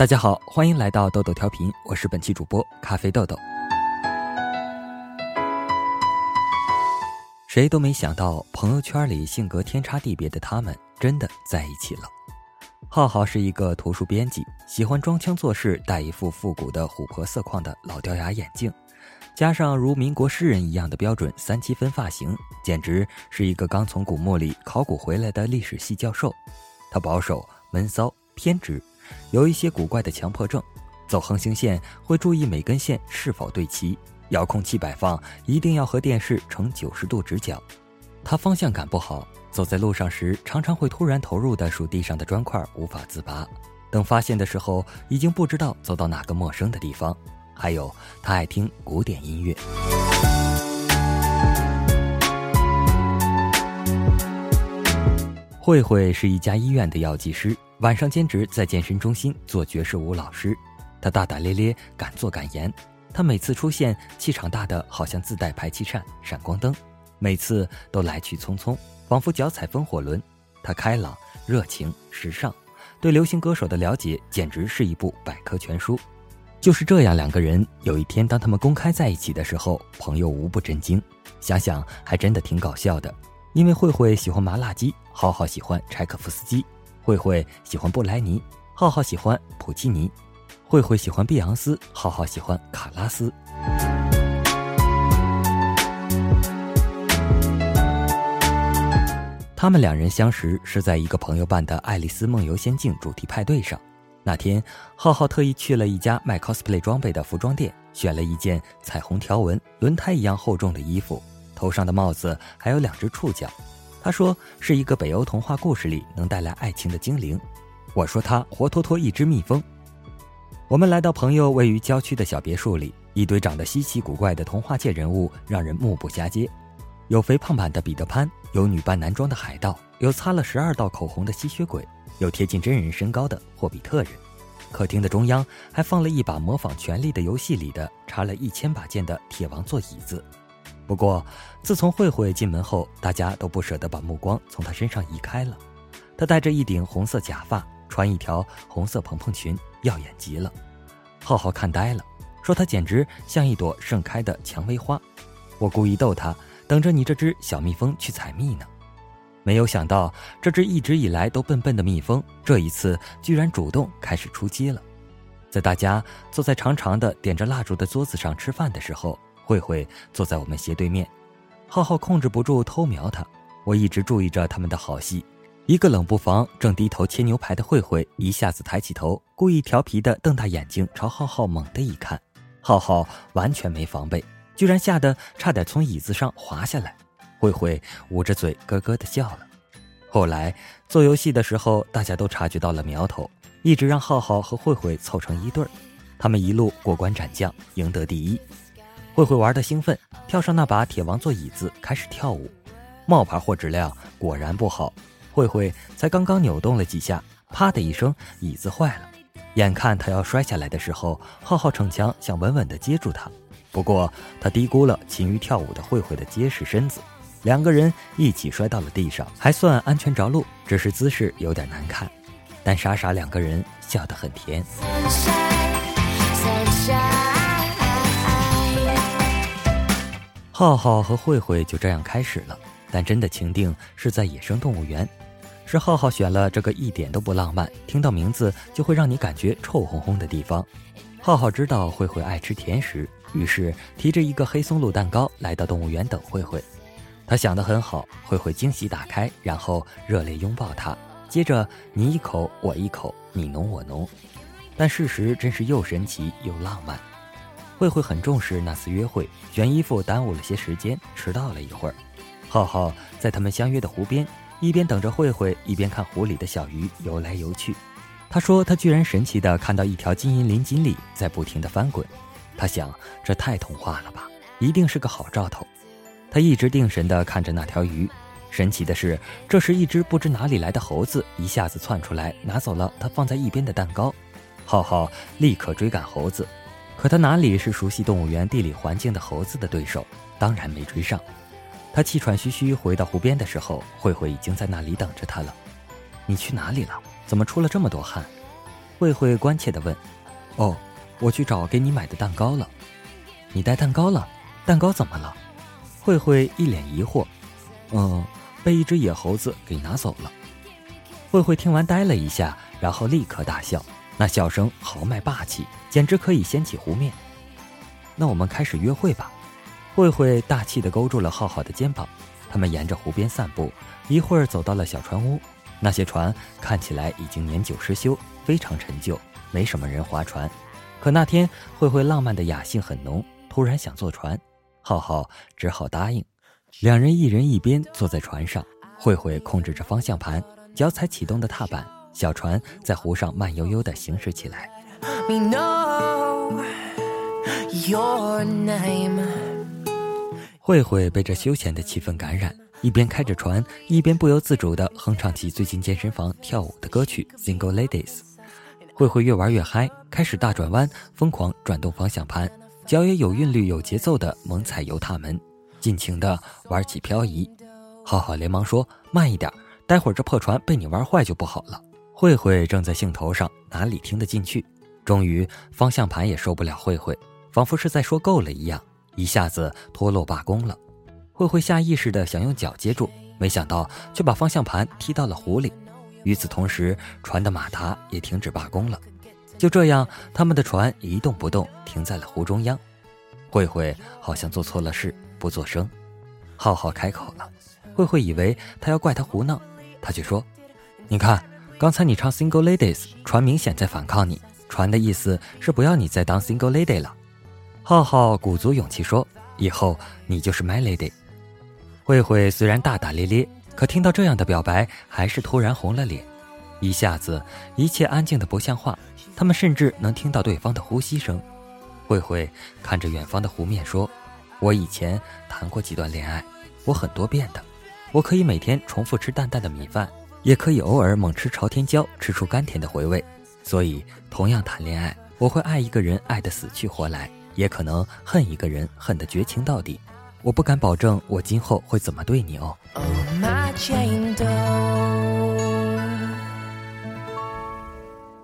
大家好，欢迎来到豆豆调频，我是本期主播咖啡豆豆。谁都没想到，朋友圈里性格天差地别的他们真的在一起了。浩浩是一个图书编辑，喜欢装腔作势，戴一副复古的琥珀色框的老掉牙眼镜，加上如民国诗人一样的标准三七分发型，简直是一个刚从古墓里考古回来的历史系教授。他保守、闷骚、偏执。有一些古怪的强迫症，走横行线会注意每根线是否对齐，遥控器摆放一定要和电视成九十度直角。他方向感不好，走在路上时常常会突然投入的数地上的砖块，无法自拔。等发现的时候，已经不知道走到哪个陌生的地方。还有，他爱听古典音乐。慧慧是一家医院的药剂师。晚上兼职在健身中心做爵士舞老师，他大大咧咧，敢做敢言。他每次出现，气场大的好像自带排气扇、闪光灯，每次都来去匆匆，仿佛脚踩风火轮。他开朗、热情、时尚，对流行歌手的了解简直是一部百科全书。就是这样，两个人有一天当他们公开在一起的时候，朋友无不震惊。想想还真的挺搞笑的，因为慧慧喜欢麻辣鸡，浩浩喜欢柴可夫斯基。慧慧喜欢布莱尼，浩浩喜欢普契尼；慧慧喜欢碧昂斯，浩浩喜欢卡拉斯。他们两人相识是在一个朋友办的《爱丽丝梦游仙境》主题派对上。那天，浩浩特意去了一家卖 cosplay 装备的服装店，选了一件彩虹条纹、轮胎一样厚重的衣服，头上的帽子还有两只触角。他说是一个北欧童话故事里能带来爱情的精灵，我说他活脱脱一只蜜蜂。我们来到朋友位于郊区的小别墅里，一堆长得稀奇古怪的童话界人物让人目不暇接，有肥胖版的彼得潘，有女扮男装的海盗，有擦了十二道口红的吸血鬼，有贴近真人身高的霍比特人。客厅的中央还放了一把模仿《权力的游戏》里的插了一千把剑的铁王座椅子。不过，自从慧慧进门后，大家都不舍得把目光从她身上移开了。她戴着一顶红色假发，穿一条红色蓬蓬裙，耀眼极了。浩浩看呆了，说她简直像一朵盛开的蔷薇花。我故意逗她，等着你这只小蜜蜂去采蜜呢。没有想到，这只一直以来都笨笨的蜜蜂，这一次居然主动开始出击了。在大家坐在长长的点着蜡烛的桌子上吃饭的时候。慧慧坐在我们斜对面，浩浩控制不住偷瞄她。我一直注意着他们的好戏。一个冷不防正低头切牛排的慧慧一下子抬起头，故意调皮的瞪大眼睛朝浩浩猛地一看。浩浩完全没防备，居然吓得差点从椅子上滑下来。慧慧捂着嘴咯咯的笑了。后来做游戏的时候，大家都察觉到了苗头，一直让浩浩和慧慧凑成一对儿。他们一路过关斩将，赢得第一。慧慧玩的兴奋，跳上那把铁王座椅子开始跳舞。冒牌货质量果然不好，慧慧才刚刚扭动了几下，啪的一声，椅子坏了。眼看他要摔下来的时候，浩浩逞强想稳稳地接住他，不过他低估了勤于跳舞的慧慧的结实身子，两个人一起摔到了地上，还算安全着陆，只是姿势有点难看。但傻傻两个人笑得很甜。浩浩和慧慧就这样开始了，但真的情定是在野生动物园，是浩浩选了这个一点都不浪漫，听到名字就会让你感觉臭烘烘的地方。浩浩知道慧慧爱吃甜食，于是提着一个黑松露蛋糕来到动物园等慧慧。他想得很好，慧慧惊喜打开，然后热烈拥抱他，接着你一口我一口，你侬我侬。但事实真是又神奇又浪漫。慧慧很重视那次约会，选衣服耽误了些时间，迟到了一会儿。浩浩在他们相约的湖边，一边等着慧慧，一边看湖里的小鱼游来游去。他说他居然神奇的看到一条金银鳞锦鲤在不停的翻滚。他想这太童话了吧，一定是个好兆头。他一直定神的看着那条鱼。神奇的是，这时一只不知哪里来的猴子一下子窜出来，拿走了他放在一边的蛋糕。浩浩立刻追赶猴子。可他哪里是熟悉动物园地理环境的猴子的对手？当然没追上。他气喘吁吁回到湖边的时候，慧慧已经在那里等着他了。你去哪里了？怎么出了这么多汗？慧慧关切地问：“哦，我去找给你买的蛋糕了。你带蛋糕了？蛋糕怎么了？”慧慧一脸疑惑：“嗯，被一只野猴子给拿走了。”慧慧听完呆了一下，然后立刻大笑，那笑声豪迈霸气，简直可以掀起湖面。那我们开始约会吧。慧慧大气地勾住了浩浩的肩膀，他们沿着湖边散步，一会儿走到了小船屋。那些船看起来已经年久失修，非常陈旧，没什么人划船。可那天慧慧浪漫的雅兴很浓，突然想坐船，浩浩只好答应。两人一人一边坐在船上，慧慧控制着方向盘，脚踩启动的踏板，小船在湖上慢悠悠的行驶起来。慧慧被这休闲的气氛感染。一边开着船，一边不由自主的哼唱起最近健身房跳舞的歌曲《Single Ladies》。慧慧越玩越嗨，开始大转弯，疯狂转动方向盘，脚也有韵律、有节奏的猛踩油踏门，尽情的玩起漂移。浩浩连忙说：“慢一点，待会儿这破船被你玩坏就不好了。”慧慧正在兴头上，哪里听得进去？终于，方向盘也受不了慧慧，仿佛是在说够了一样，一下子脱落罢工了。慧慧下意识的想用脚接住，没想到却把方向盘踢到了湖里。与此同时，船的马达也停止罢工了。就这样，他们的船一动不动停在了湖中央。慧慧好像做错了事，不作声。浩浩开口了，慧慧以为他要怪他胡闹，他却说：“你看，刚才你唱 Single Ladies，船明显在反抗你。船的意思是不要你再当 Single Lady 了。”浩浩鼓足勇气说：“以后你就是 My Lady。”慧慧虽然大大咧咧，可听到这样的表白，还是突然红了脸。一下子，一切安静的不像话。他们甚至能听到对方的呼吸声。慧慧看着远方的湖面说：“我以前谈过几段恋爱，我很多变的。我可以每天重复吃淡淡的米饭，也可以偶尔猛吃朝天椒，吃出甘甜的回味。所以，同样谈恋爱，我会爱一个人爱得死去活来，也可能恨一个人恨得绝情到底。”我不敢保证我今后会怎么对你哦。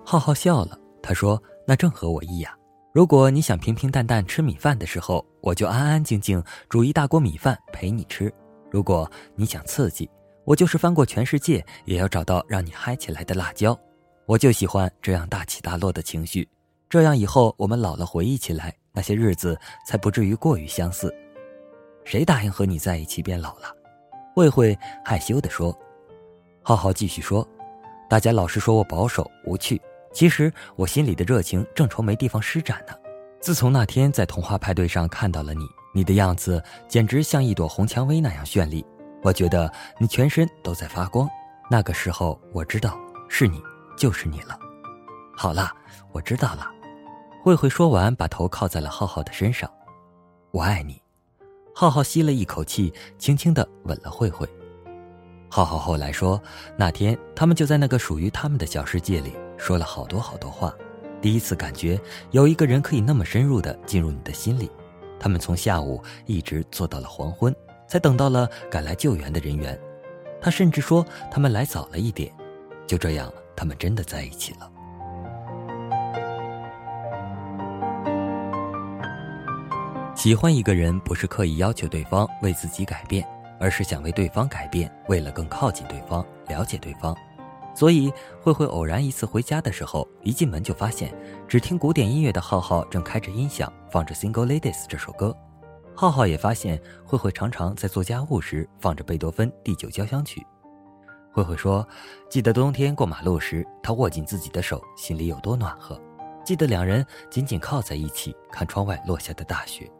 浩浩笑了，他说：“那正合我意呀。如果你想平平淡淡吃米饭的时候，我就安安静静煮一大锅米饭陪你吃；如果你想刺激，我就是翻过全世界也要找到让你嗨起来的辣椒。我就喜欢这样大起大落的情绪，这样以后我们老了回忆起来，那些日子才不至于过于相似。”谁答应和你在一起变老了？慧慧害羞地说。浩浩继续说：“大家老是说我保守无趣，其实我心里的热情正愁没地方施展呢。自从那天在童话派对上看到了你，你的样子简直像一朵红蔷薇那样绚丽，我觉得你全身都在发光。那个时候我知道是你，就是你了。好了，我知道了。”慧慧说完，把头靠在了浩浩的身上。我爱你。浩浩吸了一口气，轻轻地吻了慧慧。浩浩后来说，那天他们就在那个属于他们的小世界里说了好多好多话，第一次感觉有一个人可以那么深入地进入你的心里。他们从下午一直坐到了黄昏，才等到了赶来救援的人员。他甚至说他们来早了一点。就这样，他们真的在一起了。喜欢一个人不是刻意要求对方为自己改变，而是想为对方改变，为了更靠近对方、了解对方。所以慧慧偶然一次回家的时候，一进门就发现只听古典音乐的浩浩正开着音响放着《Single Ladies》这首歌。浩浩也发现慧慧常常在做家务时放着贝多芬第九交响曲。慧慧说：“记得冬天过马路时，他握紧自己的手，心里有多暖和；记得两人紧紧靠在一起，看窗外落下的大雪。”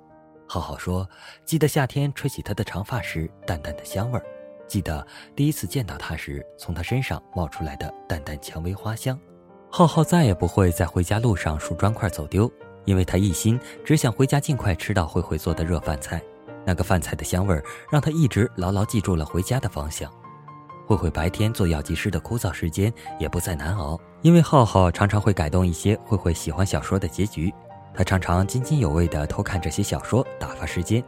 浩浩说：“记得夏天吹起他的长发时，淡淡的香味儿；记得第一次见到他时，从他身上冒出来的淡淡蔷薇花香。”浩浩再也不会在回家路上数砖块走丢，因为他一心只想回家尽快吃到慧慧做的热饭菜。那个饭菜的香味儿让他一直牢牢记住了回家的方向。慧慧白天做药剂师的枯燥时间也不再难熬，因为浩浩常常会改动一些慧慧喜欢小说的结局。他常常津津有味地偷看这些小说，打发时间。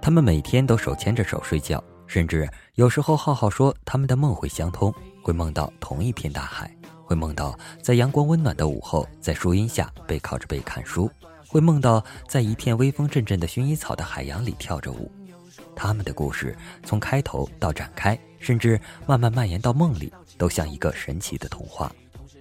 他们每天都手牵着手睡觉，甚至有时候，浩浩说他们的梦会相通，会梦到同一片大海，会梦到在阳光温暖的午后，在树荫下背靠着背看书，会梦到在一片微风阵阵的薰衣草的海洋里跳着舞。他们的故事从开头到展开，甚至慢慢蔓延到梦里，都像一个神奇的童话。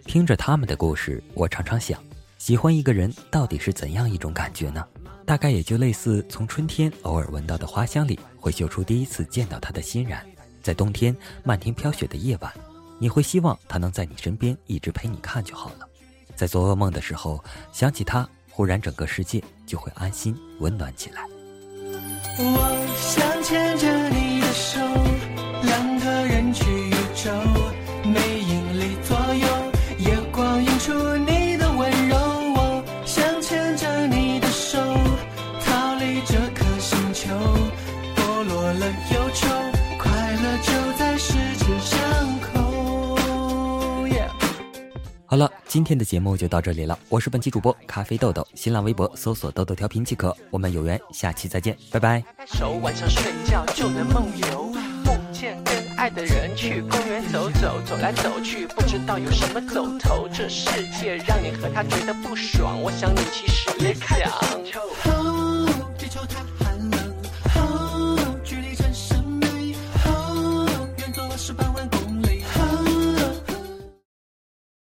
听着他们的故事，我常常想，喜欢一个人到底是怎样一种感觉呢？大概也就类似从春天偶尔闻到的花香里，会嗅出第一次见到他的欣然；在冬天漫天飘雪的夜晚，你会希望他能在你身边一直陪你看就好了。在做噩梦的时候想起他，忽然整个世界就会安心温暖起来。我想牵着你今天的节目就到这里了。我是本期主播咖啡豆豆，新浪微博搜索“豆豆调频”即可。我们有缘下期再见，拜拜。手，晚上睡觉就能梦游，梦见跟爱的人去公园走走，走来走去，不知道有什么走头。这世界让你和他觉得不爽，我想你其实也想。